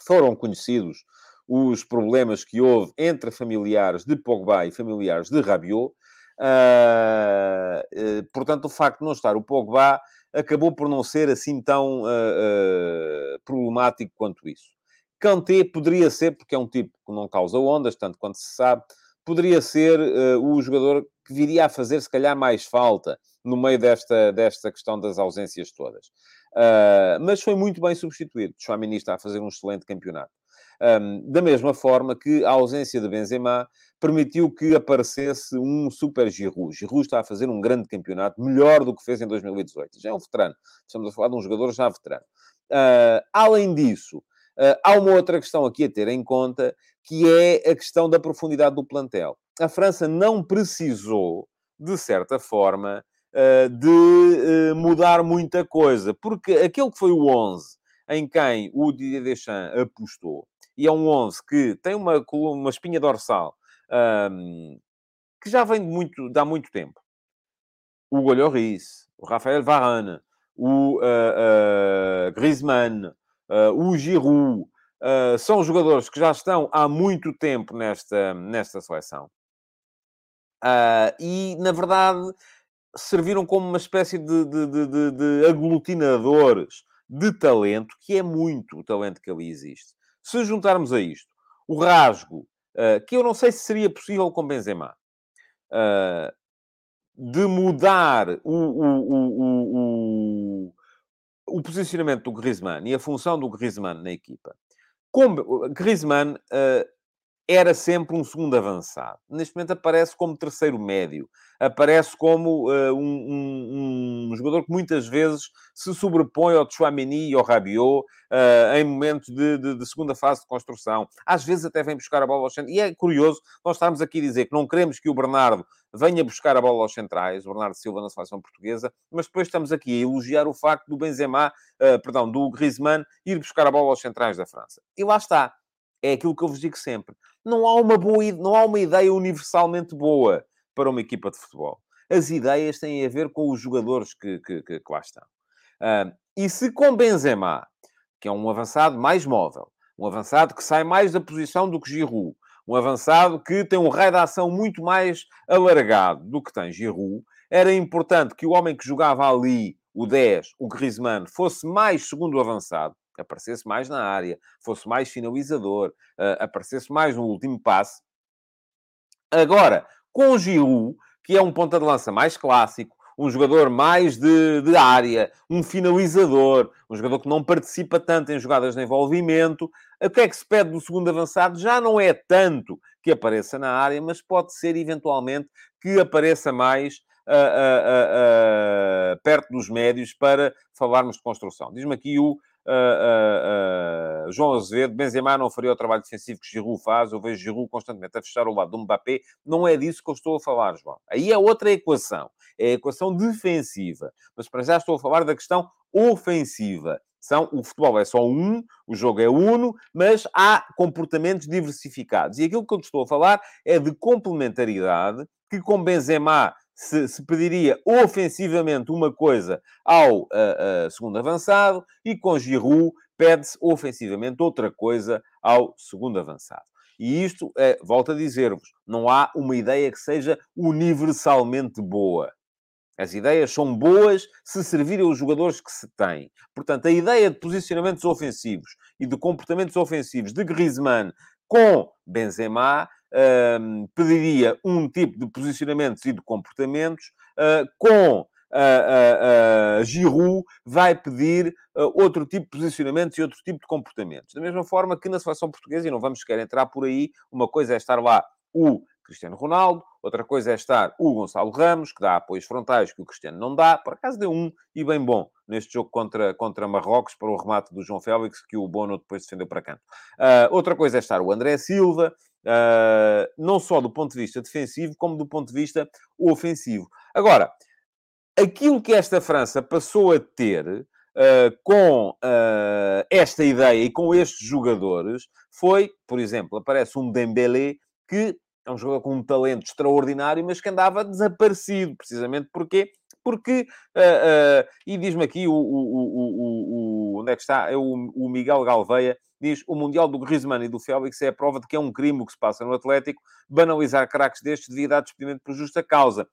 foram conhecidos os problemas que houve entre familiares de Pogba e familiares de Rabiot. Uh, uh, portanto, o facto de não estar o Pogba acabou por não ser assim tão uh, problemático quanto isso. Kanté poderia ser, porque é um tipo que não causa ondas, tanto quanto se sabe, poderia ser o jogador que viria a fazer, se calhar, mais falta no meio desta, desta questão das ausências todas. mas foi muito bem substituído. Chouamini está a fazer um excelente campeonato. Um, da mesma forma que a ausência de Benzema permitiu que aparecesse um super Giroud. Giroud está a fazer um grande campeonato, melhor do que fez em 2018. Já é um veterano. Estamos a falar de um jogador já veterano. Uh, além disso, uh, há uma outra questão aqui a ter em conta, que é a questão da profundidade do plantel. A França não precisou, de certa forma, uh, de mudar muita coisa, porque aquele que foi o 11 em quem o Didier Deschamps apostou, e é um 11 que tem uma, uma espinha dorsal um, que já vem de, muito, de há muito tempo. O Golhoris, o Rafael Varane, o uh, uh, Griezmann, uh, o Giroud, são jogadores que já estão há muito tempo nesta, nesta seleção. e, na verdade, serviram como uma espécie de, de, de, de aglutinadores de talento, que é muito o talento que ali existe. Se juntarmos a isto o rasgo, uh, que eu não sei se seria possível com Benzema, uh, de mudar o, o, o, o, posicionamento do Griezmann e a função do Griezmann na equipa. Com Griezmann uh, era sempre um segundo avançado. Neste momento aparece como terceiro médio. Aparece como uh, um, um, um, jogador que muitas vezes se sobrepõe ao Chouameni e ao Rabiot uh, em momentos de, de, de, segunda fase de construção. Às vezes até vem buscar a bola aos centros. E é curioso, nós estamos aqui a dizer que não queremos que o Bernardo venha buscar a bola aos centrais, o Bernardo Silva na seleção portuguesa, mas depois estamos aqui a elogiar o facto do Benzema, uh, perdão, do Griezmann ir buscar a bola aos centrais da França. E lá está é aquilo que eu vos digo sempre. Não há uma, boa, não há uma ideia universalmente boa para uma equipa de futebol. As ideias têm a ver com os jogadores que, que, que, que lá estão. Uh, e se com Benzema, que é um avançado mais móvel, um avançado que sai mais da posição do que Giroud, um avançado que tem um raio de ação muito mais alargado do que tem Giroud, era importante que o homem que jogava ali, o 10, o Griezmann, fosse mais segundo avançado, aparecesse mais na área, fosse mais finalizador, uh, aparecesse mais no último passe. Agora, com Giroud, que é um ponta de lança mais clássico, um jogador mais de, de, área, um finalizador, um jogador que não participa tanto em jogadas de envolvimento. O que é que se pede do segundo avançado? Já não é tanto que apareça na área, mas pode ser eventualmente que apareça mais uh, uh, uh, perto dos médios para falarmos de construção. Diz-me aqui o Uh, uh, João Azevedo, Benzema não faria o trabalho defensivo que Giroud faz, eu vejo Giroud constantemente a fechar o lado do Mbappé, não é disso que eu estou a falar, João. Aí é outra equação, é a equação defensiva, mas para já estou a falar da questão ofensiva. São, o futebol é só um, o jogo é uno, mas há comportamentos diversificados. E aquilo que eu estou a falar é de complementaridade, que com Benzema se, se pediria ofensivamente uma coisa ao uh, uh, segundo avançado e com Giroud pede-se ofensivamente outra coisa ao segundo avançado. E isto, é, volto a dizer-vos, não há uma ideia que seja universalmente boa. As ideias são boas se servirem os jogadores que se têm. Portanto, a ideia de posicionamentos ofensivos e de comportamentos ofensivos de Griezmann com Benzema pediria um tipo de posicionamentos e de comportamentos uh, com uh, uh, Giroud vai pedir outro tipo de posicionamentos e outro tipo de comportamentos. Da mesma forma que na seleção portuguesa, e não vamos querer entrar por aí, uma coisa é estar lá o Cristiano Ronaldo, outra coisa é estar o Gonçalo Ramos, que dá apoios frontais que o Cristiano não dá, por acaso deu um e bem bom neste jogo contra, contra Marrocos, para o remate do João Félix, que o Bono depois defendeu para canto. Uh, outra coisa é estar o André Silva, uh, não só do ponto de vista defensivo, como do ponto de vista ofensivo. Agora, aquilo que esta França passou a ter uh, com esta ideia e com estes jogadores foi, por exemplo, aparece um Dembélé que é um jogador com um talento extraordinário, mas que andava desaparecido, precisamente porquê? Porque, uh, uh, e diz-me aqui o, o, o, o, onde é que está? É o, o Miguel Galveia, diz o Mundial do Griezmann e do Félix é a prova de que é um crime o que se passa no Atlético, banalizar craques destes devia dar despedimento por justa causa.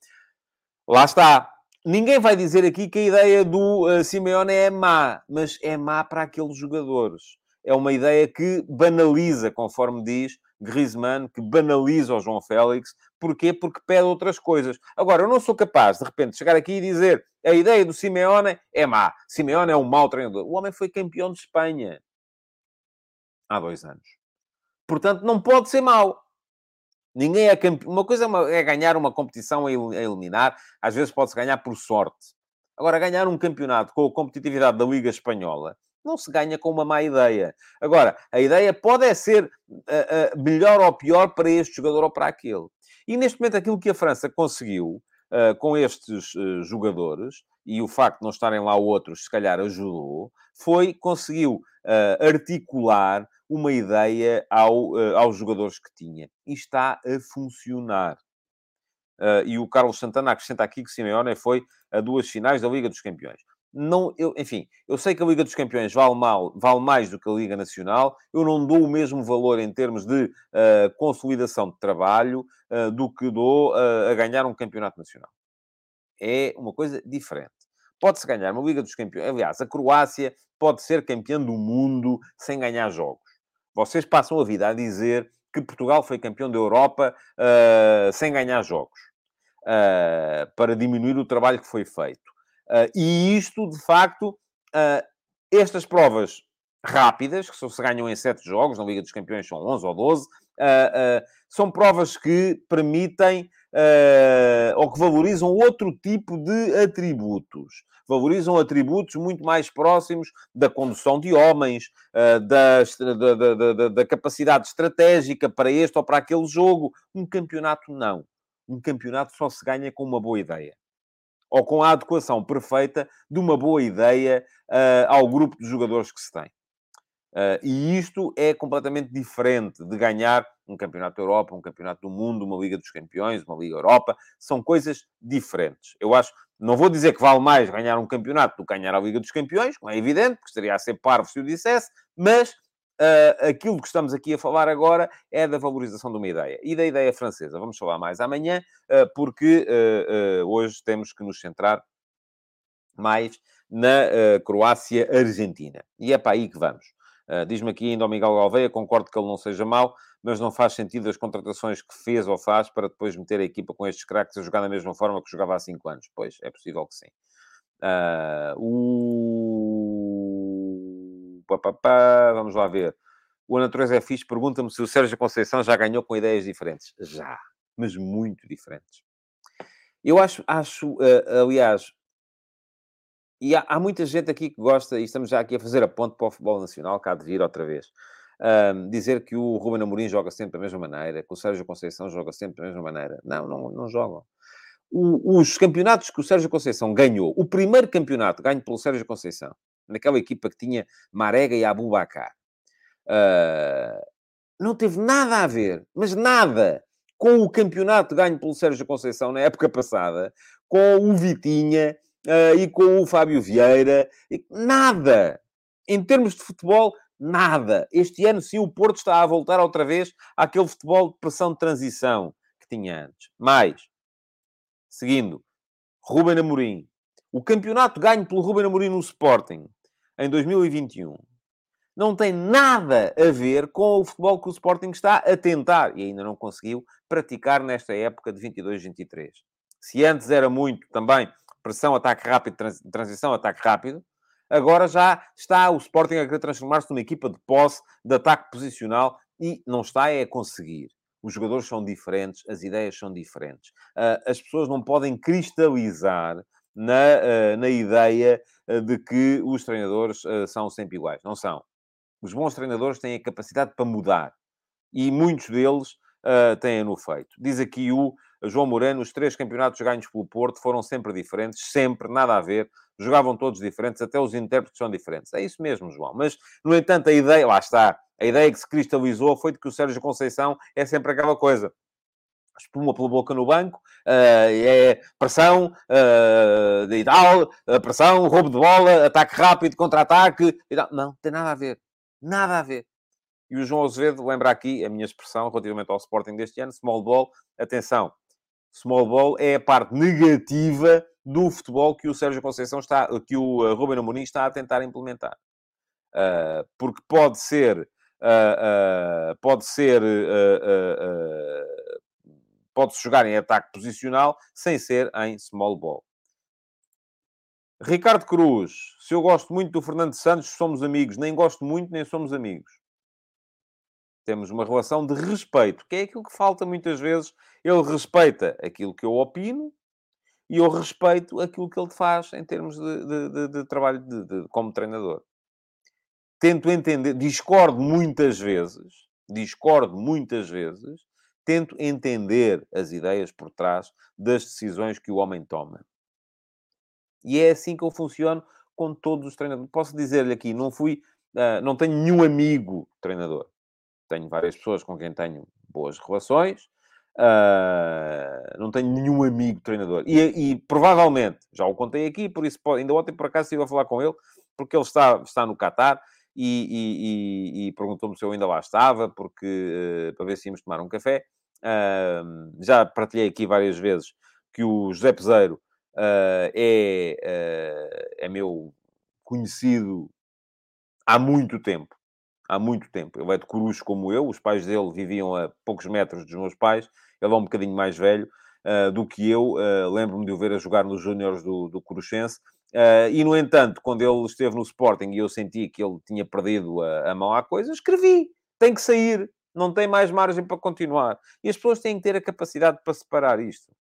Lá está. Ninguém vai dizer aqui que a ideia do uh, Simeone é má, mas é má para aqueles jogadores. É uma ideia que banaliza, conforme diz, Griezmann, que banaliza o João Félix. Porquê? Porque pede outras coisas. Agora, eu não sou capaz, de repente, de chegar aqui e dizer a ideia do Simeone é má. Simeone é um mau treinador. O homem foi campeão de Espanha há dois anos. Portanto, não pode ser mau. Ninguém é campeão. Uma coisa é, é ganhar uma competição a eliminar. Às vezes pode-se ganhar por sorte. Agora, ganhar um campeonato com a competitividade da Liga Espanhola não se ganha com uma má ideia. Agora, a ideia pode é ser uh, uh, melhor ou pior para este jogador ou para aquele. E neste momento, aquilo que a França conseguiu uh, com estes jogadores, e o facto de não estarem lá outros, se calhar ajudou, foi conseguiu articular uma ideia ao, aos jogadores que tinha. E está a funcionar. e o Carlos Santana acrescenta aqui que Simeone foi a duas finais da Liga dos Campeões não, eu, enfim, eu sei que a Liga dos Campeões vale, mal, vale mais do que a Liga Nacional, eu não dou o mesmo valor em termos de uh, consolidação de trabalho uh, do que dou uh, a ganhar um campeonato nacional. É uma coisa diferente. Pode-se ganhar uma Liga dos Campeões. Aliás, a Croácia pode ser campeã do mundo sem ganhar jogos. Vocês passam a vida a dizer que Portugal foi campeão da Europa sem ganhar jogos. para diminuir o trabalho que foi feito. Uh, e isto, de facto, uh, estas provas rápidas, que só se ganham em sete jogos, na Liga dos Campeões são 11 ou 12, uh, são provas que permitem ou que valorizam outro tipo de atributos. Valorizam atributos muito mais próximos da condução de homens, da, da, da, da capacidade estratégica para este ou para aquele jogo. Um campeonato, não. Um campeonato só se ganha com uma boa ideia ou com a adequação perfeita de uma boa ideia uh, ao grupo de jogadores que se tem. Uh, e isto é completamente diferente de ganhar um campeonato da Europa, um campeonato do mundo, uma Liga dos Campeões, uma Liga Europa. São coisas diferentes. Eu acho, não vou dizer que vale mais ganhar um campeonato do que ganhar a Liga dos Campeões, como é evidente, porque estaria a ser parvo se eu dissesse, mas Uh, aquilo que estamos aqui a falar agora é da valorização de uma ideia. E da ideia francesa. Vamos falar mais amanhã, uh, porque uh, hoje temos que nos centrar mais na Croácia-Argentina. E é para aí que vamos. Diz-me aqui ainda o Miguel Galveia, concordo que ele não seja mau, mas não faz sentido as contratações que fez ou faz para depois meter a equipa com estes craques a jogar da mesma forma que jogava há 5 anos. Pois, é possível que sim. o papapá, vamos lá ver. O A Natureza é Fixe pergunta-me se o Sérgio Conceição já ganhou com ideias diferentes. Já, mas muito diferentes. Eu acho, acho uh, aliás, e há, há, muita gente aqui que gosta, e estamos já aqui a fazer a ponte para o futebol nacional, cá de vir outra vez. Um, dizer que o Ruben Amorim joga sempre da mesma maneira, que o Sérgio Conceição joga sempre da mesma maneira. Não, não, não jogam. O, os campeonatos que o Sérgio Conceição ganhou, o primeiro campeonato ganho pelo Sérgio Conceição, naquela equipa que tinha Marega e Abubacar. Uh, não teve nada a ver, mas nada, com o campeonato ganho pelo Sérgio Conceição na época passada, com o Vitinha uh, e com o Fábio Vieira. Nada. Em termos de futebol, nada. Este ano, sim, o Porto está a voltar outra vez àquele futebol de pressão de transição que tinha antes. Mais, seguindo, Ruben Amorim. O campeonato ganho pelo Ruben Amorim no Sporting em 2021 não tem nada a ver com o futebol que o Sporting está a tentar e ainda não conseguiu praticar nesta época de 22-23. Se antes era muito também pressão, ataque rápido, transição, ataque rápido, agora já está o Sporting a querer transformar-se numa equipa de posse, de ataque posicional e não está é a conseguir. Os jogadores são diferentes, as ideias são diferentes. Ah, as pessoas não podem cristalizar na, ah, na ideia ah, de que os treinadores são sempre iguais. Não são. Os bons treinadores têm a capacidade para mudar. E muitos deles uh, têm-no feito. Diz aqui o João Moreno, os três campeonatos ganhos pelo Porto foram sempre diferentes, sempre, nada a ver. Jogavam todos diferentes, até os intérpretes são diferentes. É isso mesmo, João. Mas, no entanto, a ideia, lá está, a ideia que se cristalizou foi de que o Sérgio Conceição é sempre aquela coisa espuma pela boca no banco, uh, é pressão uh, e tal, pressão, roubo de bola, ataque rápido, contra-ataque. Não, tem nada a ver. Nada a ver. E o João Azevedo lembra aqui a minha expressão relativamente ao Sporting deste ano, small ball. Atenção, small ball é a parte negativa do futebol que o Sérgio Conceição está, que o eh, Ruben Amorim está a tentar implementar. Uh, porque pode ser, uh, uh, pode ser, pode-se jogar em ataque posicional sem ser em small ball. Ricardo Cruz, se eu gosto muito do Fernando Santos, somos amigos. Nem gosto muito, nem somos amigos. Temos uma relação de respeito, que é aquilo que falta muitas vezes. Ele respeita aquilo que eu opino e eu respeito aquilo que ele faz em termos de, de, de, de trabalho como treinador. Tento entender, discordo muitas vezes, discordo muitas vezes, tento entender as ideias por trás das decisões que o homem toma. E é assim que eu funciono com todos os treinadores. Posso dizer-lhe aqui, não fui, uh, não tenho nenhum amigo treinador. Tenho várias pessoas com quem tenho boas relações, uh, não tenho nenhum amigo treinador. E, e, provavelmente, já o contei aqui, por isso ainda ontem por acaso estive a falar com ele, porque ele está, está no Qatar e, e, e perguntou-me se eu ainda lá estava, porque uh, para ver se íamos tomar um café. já partilhei aqui várias vezes que o José Peseiro uh, é, uh, é meu conhecido há muito tempo. Há muito tempo. Ele é de Corujo como eu. Os pais dele viviam a poucos metros dos meus pais. Ele é um bocadinho mais velho uh, do que eu. Lembro-me de o ver a jogar nos Júniores do, do Coruchense. E, no entanto, quando ele esteve no Sporting e eu senti que ele tinha perdido a, a mão à coisa, escrevi. Tem que sair. Não tem mais margem para continuar. E as pessoas têm que ter a capacidade para separar isto.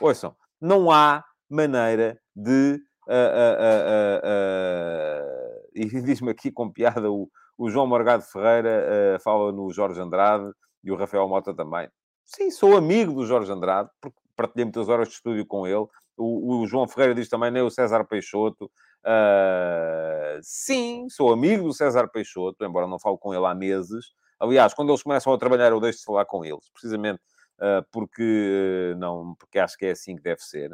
Ouçam, não há maneira de. Uh, uh, e diz-me aqui com piada o, o João Morgado Ferreira fala no Jorge Andrade e o Rafael Mota também. Sim, sou amigo do Jorge Andrade, porque partilhei muitas horas de estúdio com ele. O, o João Ferreira diz também, nem o César Peixoto. Uh, sim, sou amigo do César Peixoto, embora não falo com ele há meses. Aliás, quando eles começam a trabalhar, eu deixo de falar com eles, precisamente uh, porque, não, porque acho que é assim que deve ser.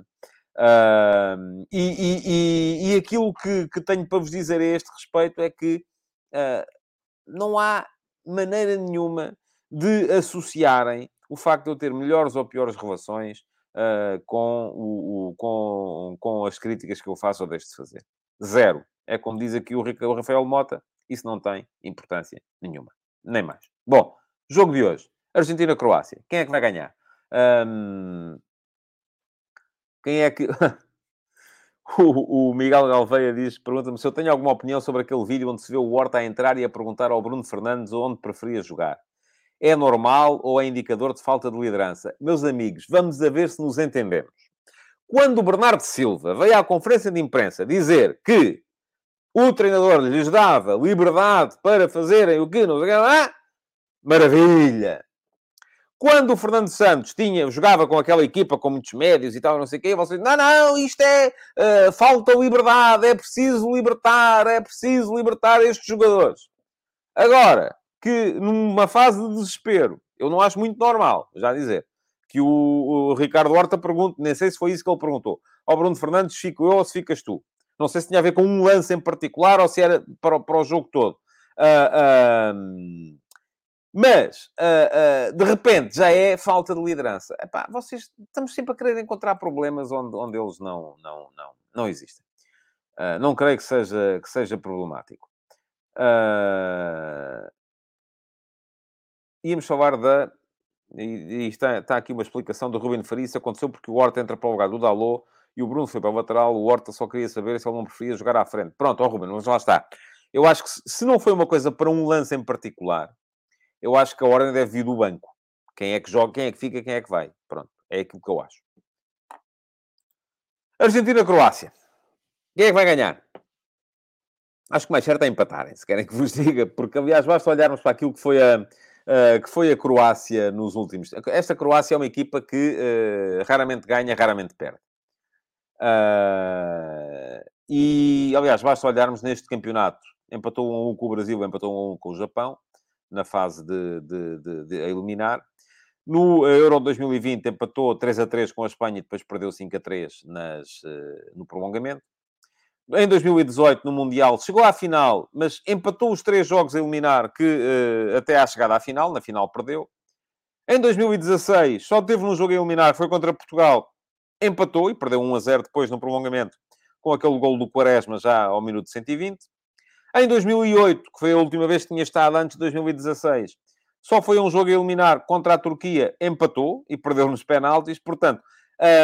Uh, e, e, e, aquilo que, que, tenho para vos dizer a este respeito é que uh, não há maneira nenhuma de associarem o facto de eu ter melhores ou piores relações uh, com, o, o, com, com as críticas que eu faço ou deixo de fazer. Zero. É como diz aqui o, Rafael Mota, isso não tem importância nenhuma. Nem mais. Bom, jogo de hoje. Argentina-Croácia. Quem é que vai ganhar? Um, quem é que. o, o, Miguel Galveia diz, pergunta-me se eu tenho alguma opinião sobre aquele vídeo onde se vê o Horta a entrar e a perguntar ao Bruno Fernandes onde preferia jogar. É normal ou é indicador de falta de liderança? Meus amigos, vamos a ver se nos entendemos. Quando o Bernardo Silva veio à conferência de imprensa dizer que o treinador lhes dava liberdade para fazerem o que não lá, maravilha! Quando o Fernando Santos tinha, jogava com aquela equipa com muitos médios e tal, não sei o quê, vocês, não, não, isto é uh, falta liberdade, é preciso libertar, é preciso libertar estes jogadores. Agora, que numa fase de desespero, eu não acho muito normal, já dizer, que o, o Ricardo Horta pergunte, nem sei se foi isso que ele perguntou, ao Bruno Fernandes, fico eu ou se ficas tu? Não sei se tinha a ver com um lance em particular ou se era para, para o jogo todo. Uh, uh, mas, uh, de repente, já é falta de liderança. Epá, vocês estamos sempre a querer encontrar problemas onde, onde eles não, não, não, não existem. não creio que seja, que seja problemático. Íamos falar da e, e está, está, aqui uma explicação do Ruben Faria. Isso aconteceu porque o Horta entra para o lugar do Dalot e o Bruno foi para o lateral. O Horta só queria saber se ele não preferia jogar à frente. Pronto, ó Ruben, mas lá está. Eu acho que se não foi uma coisa para um lance em particular, eu acho que a ordem deve vir do banco. Quem é que joga, quem é que fica, quem é que vai. Pronto, é aquilo que eu acho. Argentina-Croácia. Quem é que vai ganhar? Acho que mais certo é empatarem, se querem que vos diga, porque aliás basta olharmos para aquilo que foi a, uh, que foi a Croácia nos últimos. Esta Croácia é uma equipa que uh, raramente ganha, raramente perde. Uh, e, aliás, basta olharmos neste campeonato. Empatou um a um com o Brasil, empatou um a um com o Japão, na fase de, de, de, de eliminar. No Euro 2020 empatou 3 a 3 com a Espanha e depois perdeu 5 a 3 nas, no prolongamento. Em 2018, no Mundial, chegou à final, mas empatou os três jogos a eliminar, que uh, até à chegada à final, na final perdeu. Em 2016, só teve um jogo a eliminar, foi contra Portugal, empatou e perdeu 1 a 0 depois no prolongamento, com aquele gol do Quaresma já ao minuto 120. Em 2008, que foi a última vez que tinha estado antes de 2016, só foi um jogo a eliminar contra a Turquia, empatou e perdeu nos penaltis. Portanto,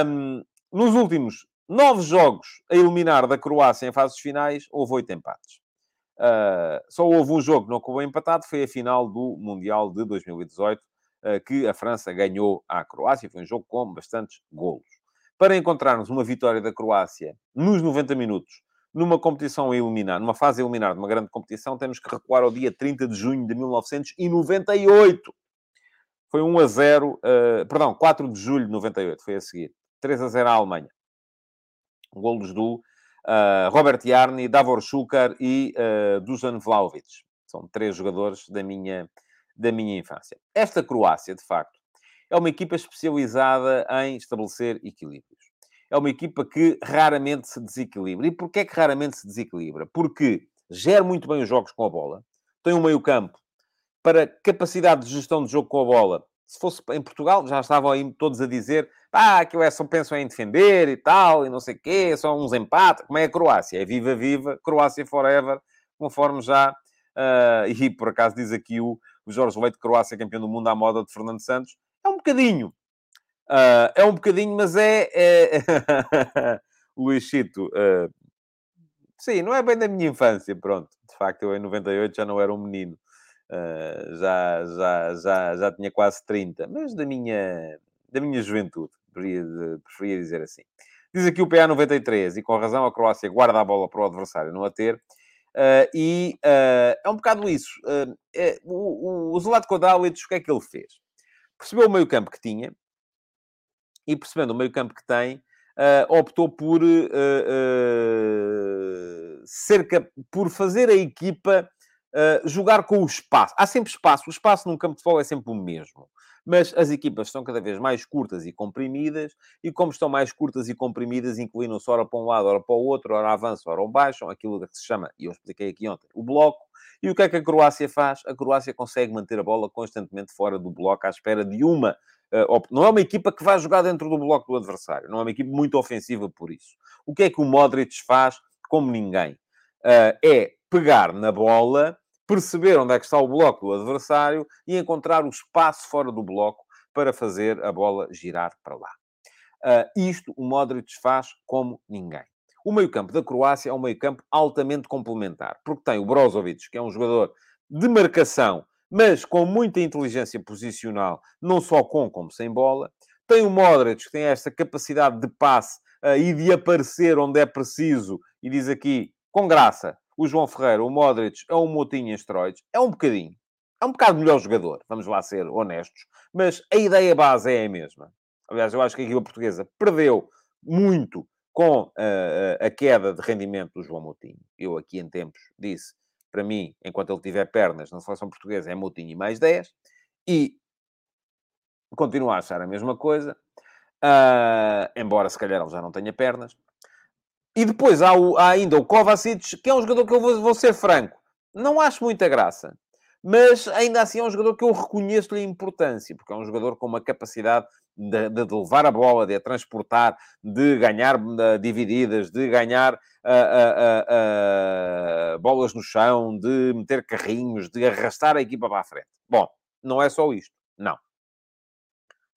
um, nos últimos nove jogos a eliminar da Croácia em fases finais, houve oito empates. Uh, só houve um jogo que não acabou empatado, foi a final do Mundial de 2018, uh, ah, que a França ganhou à Croácia. Foi um jogo com bastantes golos. Para encontrarmos uma vitória da Croácia nos 90 minutos, numa competição a eliminar, numa fase a eliminar de uma grande competição, temos que recuar ao dia 30 de junho de 1998. Foi 1 a 0, uh, ah, perdão, 4 de julho de 98, foi a seguir. 3 a 0 à Alemanha golos do uh, Robert Jarni, Davor Šukar e uh, Dusan Vlaovic. São três jogadores da minha, da minha infância. Esta Croácia, de facto, é uma equipa especializada em estabelecer equilíbrios. É uma equipa que raramente se desequilibra. E porquê é que raramente se desequilibra? Porque gera muito bem os jogos com a bola, tem um meio campo para capacidade de gestão de jogo com a bola se fosse em Portugal, já estavam aí todos a dizer ah, que é só pensam em defender e tal, e não sei o quê, só uns empates. Como é a Croácia? É viva, viva, Croácia forever, conforme já... Uh, e por acaso diz aqui o, o Jorge Leite, Croácia campeão do mundo à moda de Fernando Santos. É um bocadinho. Uh, é um bocadinho, mas é... é... Luisito... Uh, sim, não é bem da minha infância, pronto. De facto, eu em 98 já não era um menino. Uh, já, já, já, já tinha quase 30, mas da minha, da minha juventude, preferia, preferia dizer assim. Diz aqui o PA 93, e com razão a Croácia guarda a bola para o adversário não a ter. Uh, e uh, é um bocado isso. É, o, o, o Zlatko Dalic, o que é que ele fez? Percebeu o meio campo que tinha, e percebendo o meio campo que tem, optou por, cerca, por fazer a equipa uh, jogar com o espaço. Há sempre espaço. O espaço num campo de futebol é sempre o mesmo. Mas as equipas estão cada vez mais curtas e comprimidas, e como estão mais curtas e comprimidas, inclinam-se ora para um lado, ora para o outro, ora avançam, ora baixam, aquilo que se chama, e eu expliquei aqui ontem, o bloco. E o que é que a Croácia faz? A Croácia consegue manter a bola constantemente fora do bloco, à espera de uma Uh, não é uma equipa que vai jogar dentro do bloco do adversário. Não é uma equipa muito ofensiva por isso. O que é que o Modric faz como ninguém? Uh, é pegar na bola perceber onde é que está o bloco do adversário e encontrar o espaço fora do bloco para fazer a bola girar para lá. Uh, isto o Modric faz como ninguém. O meio-campo da Croácia é um meio-campo altamente complementar, porque tem o Brozovic, que é um jogador de marcação, mas com muita inteligência posicional, não só com como sem bola. Tem o Modric, que tem esta capacidade de passe uh, e de aparecer onde é preciso, e diz aqui, com graça, o João Ferreira, o Modric, é um motinho em esteroides. É um bocadinho. É um bocado melhor jogador, vamos lá ser honestos, mas a ideia base é a mesma. Aliás, eu acho que a equipa portuguesa perdeu muito com uh, a queda de rendimento do João Moutinho. Eu aqui em tempos disse, para mim, enquanto ele tiver pernas na seleção portuguesa, é Moutinho e mais 10. E continuo a achar a mesma coisa, uh, embora se calhar ele já não tenha pernas. E depois há, o, há ainda o Kovacic, que é um jogador que eu vou, vou ser franco, não acho muita graça mas ainda assim é um jogador que eu reconheço-lhe a importância, porque é um jogador com uma capacidade de, de, levar a bola, de a transportar, de ganhar uh, divididas, de ganhar uh, uh, bolas no chão, de meter carrinhos, de arrastar a equipa para a frente. Bom, não é só isto, não.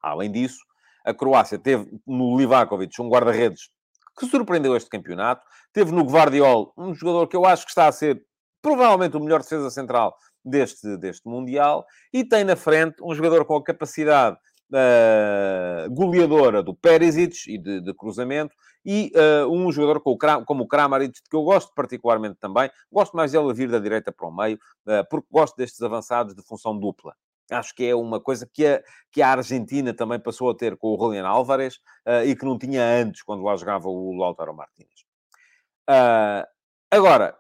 Além disso, a Croácia teve no Livakovic um guarda-redes que surpreendeu este campeonato. Teve no Guardiol um jogador que eu acho que está a ser provavelmente o melhor defesa central deste, deste Mundial. E tem na frente um jogador com a capacidade uh, goleadora do Perisic e de, de cruzamento, e uh, um jogador com o, como o Kramaric, que eu gosto particularmente também. Gosto mais dele vir da direita para o meio, uh, porque gosto destes avançados de função dupla. Acho que é uma coisa que a, que a Argentina também passou a ter com o Julián Álvares uh, e que não tinha antes, quando lá jogava o Lautaro Martínez. Uh, agora,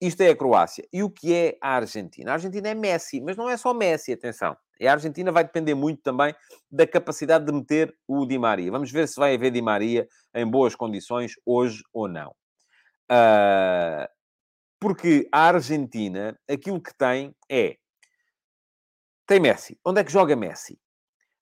isto é a Croácia. E o que é a Argentina? A Argentina é Messi, mas não é só Messi, atenção. E a Argentina vai depender muito também da capacidade de meter o Di Maria. Vamos ver se vai haver Di Maria em boas condições hoje ou não. Uh, porque a Argentina, aquilo que tem é... Tem Messi. Onde é que joga Messi?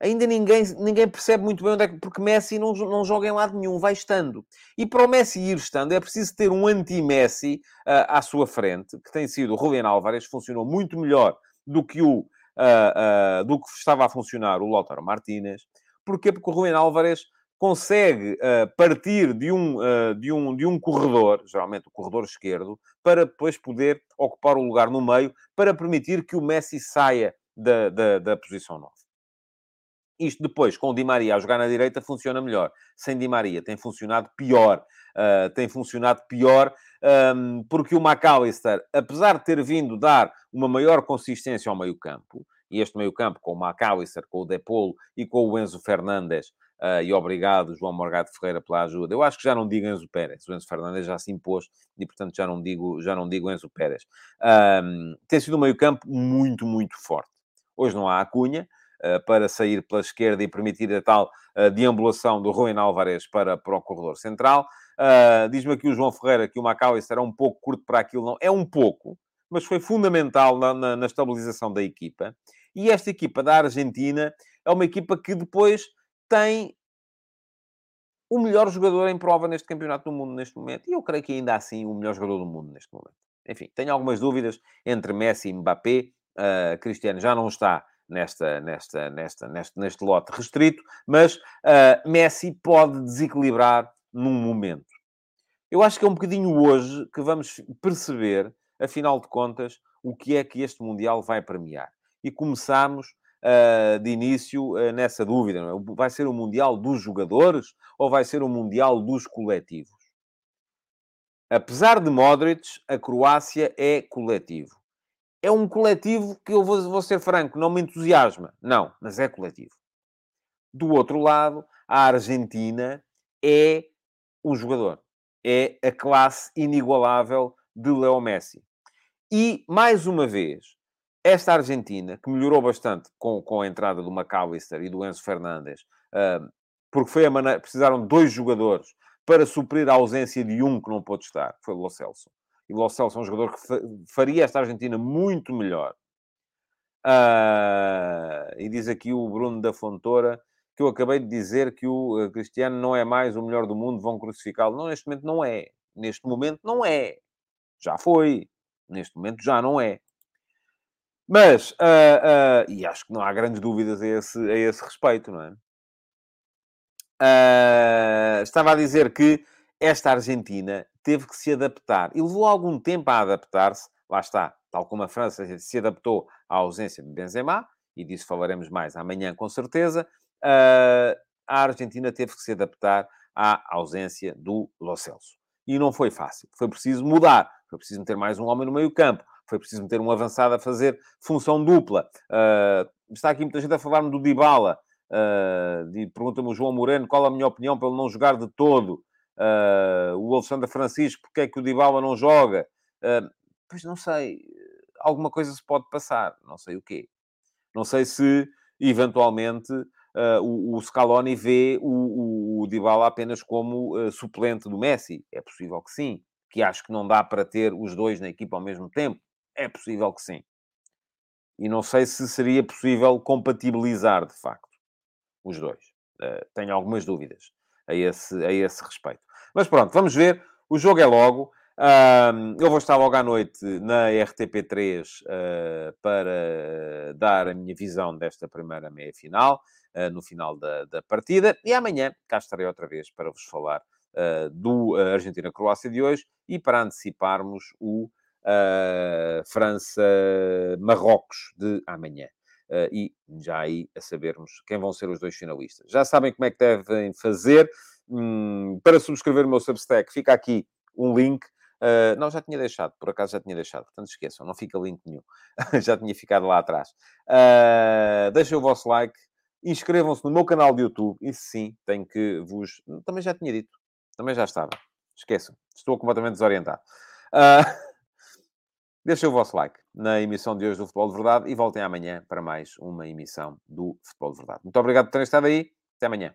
ainda ninguém, ninguém percebe muito bem onde é que... Porque Messi não, não joga em lado nenhum, vai estando. E para o Messi ir estando, é preciso ter um anti-Messi uh, à sua frente, que tem sido o Julián Álvares, funcionou muito melhor do que o... Uh, uh, do que estava a funcionar o Lautaro Martínez. Porquê? Porque o Julián Álvares consegue uh, partir de um, uh, de, um, de um corredor, geralmente o corredor esquerdo, para depois poder ocupar o lugar no meio, para permitir que o Messi saia da, da, da posição 9. Isto depois, com o Di Maria a jogar na direita, funciona melhor. Sem Di Maria, tem funcionado pior. Uh, tem funcionado pior um, porque o McAllister, apesar de ter vindo dar uma maior consistência ao meio-campo, e este meio-campo com o McAllister, com o Depolo e com o Enzo Fernandes, uh, e obrigado, João Morgado Ferreira, pela ajuda. Eu acho que já não digo Enzo Pérez, o Enzo Fernandes já se impôs e, portanto, já não digo, já não digo Enzo Pérez. Um, tem sido um meio-campo muito, muito forte. Hoje não há a Cunha, eh, para sair pela esquerda e permitir a tal eh, deambulação do Rui Álvares para, para o corredor central. Uh, Diz-me aqui o João Ferreira que o Macau será um pouco curto para aquilo. Não, é um pouco, mas foi fundamental na, na, na, estabilização da equipa. E esta equipa da Argentina é uma equipa que depois tem o melhor jogador em prova neste campeonato do mundo neste momento. E eu creio que ainda assim o melhor jogador do mundo neste momento. Enfim, tenho algumas dúvidas entre Messi e Mbappé. Uh, Cristiano já não está nesta, nesta, nesta, neste, neste lote restrito, mas uh, Messi pode desequilibrar num momento. Eu acho que é um bocadinho hoje que vamos perceber, afinal de contas, o que é que este Mundial vai premiar. E começamos uh, de início uh, nessa dúvida. É? Vai ser o Mundial dos jogadores ou vai ser o Mundial dos coletivos? Apesar de Modric, a Croácia é coletivo é um coletivo que eu vou, vou, ser franco, não me entusiasma. Não, mas é coletivo. Do outro lado, a Argentina é o jogador. É a classe inigualável de Leo Messi. E, mais uma vez, esta Argentina, que melhorou bastante com, com a entrada do McAllister e do Enzo Fernandes, porque foi a maneira, precisaram de dois jogadores para suprir a ausência de um que não pôde estar, que foi o Lo Celso e Lo Celso é um jogador que faria esta Argentina muito melhor. Uh, e diz aqui o Bruno da Fontoura que eu acabei de dizer que o eh, Cristiano não é mais o melhor do mundo, vão crucificá-lo. Não, neste momento não é. Neste momento não é. Já foi. Neste momento já não é. Mas, uh, e acho que não há grandes dúvidas a esse, a esse respeito, não é? estava a dizer que esta Argentina teve que se adaptar. E levou algum tempo a adaptar-se. Lá está, tal como a França se adaptou à ausência de Benzema, e disso falaremos mais amanhã com certeza, uh, a Argentina teve que se adaptar à ausência do Lo Celso. E não foi fácil. Foi preciso mudar. Foi preciso meter mais um homem no meio campo. foi preciso meter um avançado a fazer função dupla. Uh, está aqui muita gente a falar-me do Dybala. Uh, Pergunta-me o João Moreno qual a minha opinião ele não jogar de todo. Uh, o Alexandre Francisco, porque é que o Dybala não joga? Uh, pois não sei. Alguma coisa se pode passar. Não sei o quê. Não sei se, eventualmente, uh, o, o Scaloni vê o, o, o Dybala apenas como suplente do Messi. É possível que sim. Que acho que não dá para ter os dois na equipa ao mesmo tempo. É possível que sim. E não sei se seria possível compatibilizar, de facto, os dois. Tenho algumas dúvidas a esse, a esse respeito. Mas pronto, vamos ver. O jogo é logo. Uh, eu vou estar logo à noite na RTP3 uh, para dar a minha visão desta primeira meia-final, uh, no final da, da, partida. E amanhã cá estarei outra vez para vos falar ah, do Argentina-Croácia de hoje e para anteciparmos o França-Marrocos de amanhã. e já aí a sabermos quem vão ser os dois finalistas. Já sabem como é que devem fazer. Hum, para subscrever o meu Substack, fica aqui um link Uh, não, já tinha deixado, por acaso já tinha deixado, portanto esqueçam, não fica link nenhum. já tinha ficado lá atrás. Uh, deixem o vosso like, inscrevam-se no meu canal de YouTube, isso sim, tenho que vos. Também já tinha dito, também já estava. Esqueçam, estou completamente desorientado. Uh, deixem o vosso like na emissão de hoje do Futebol de Verdade e voltem amanhã para mais uma emissão do Futebol de Verdade. Muito obrigado por terem estado aí, até amanhã.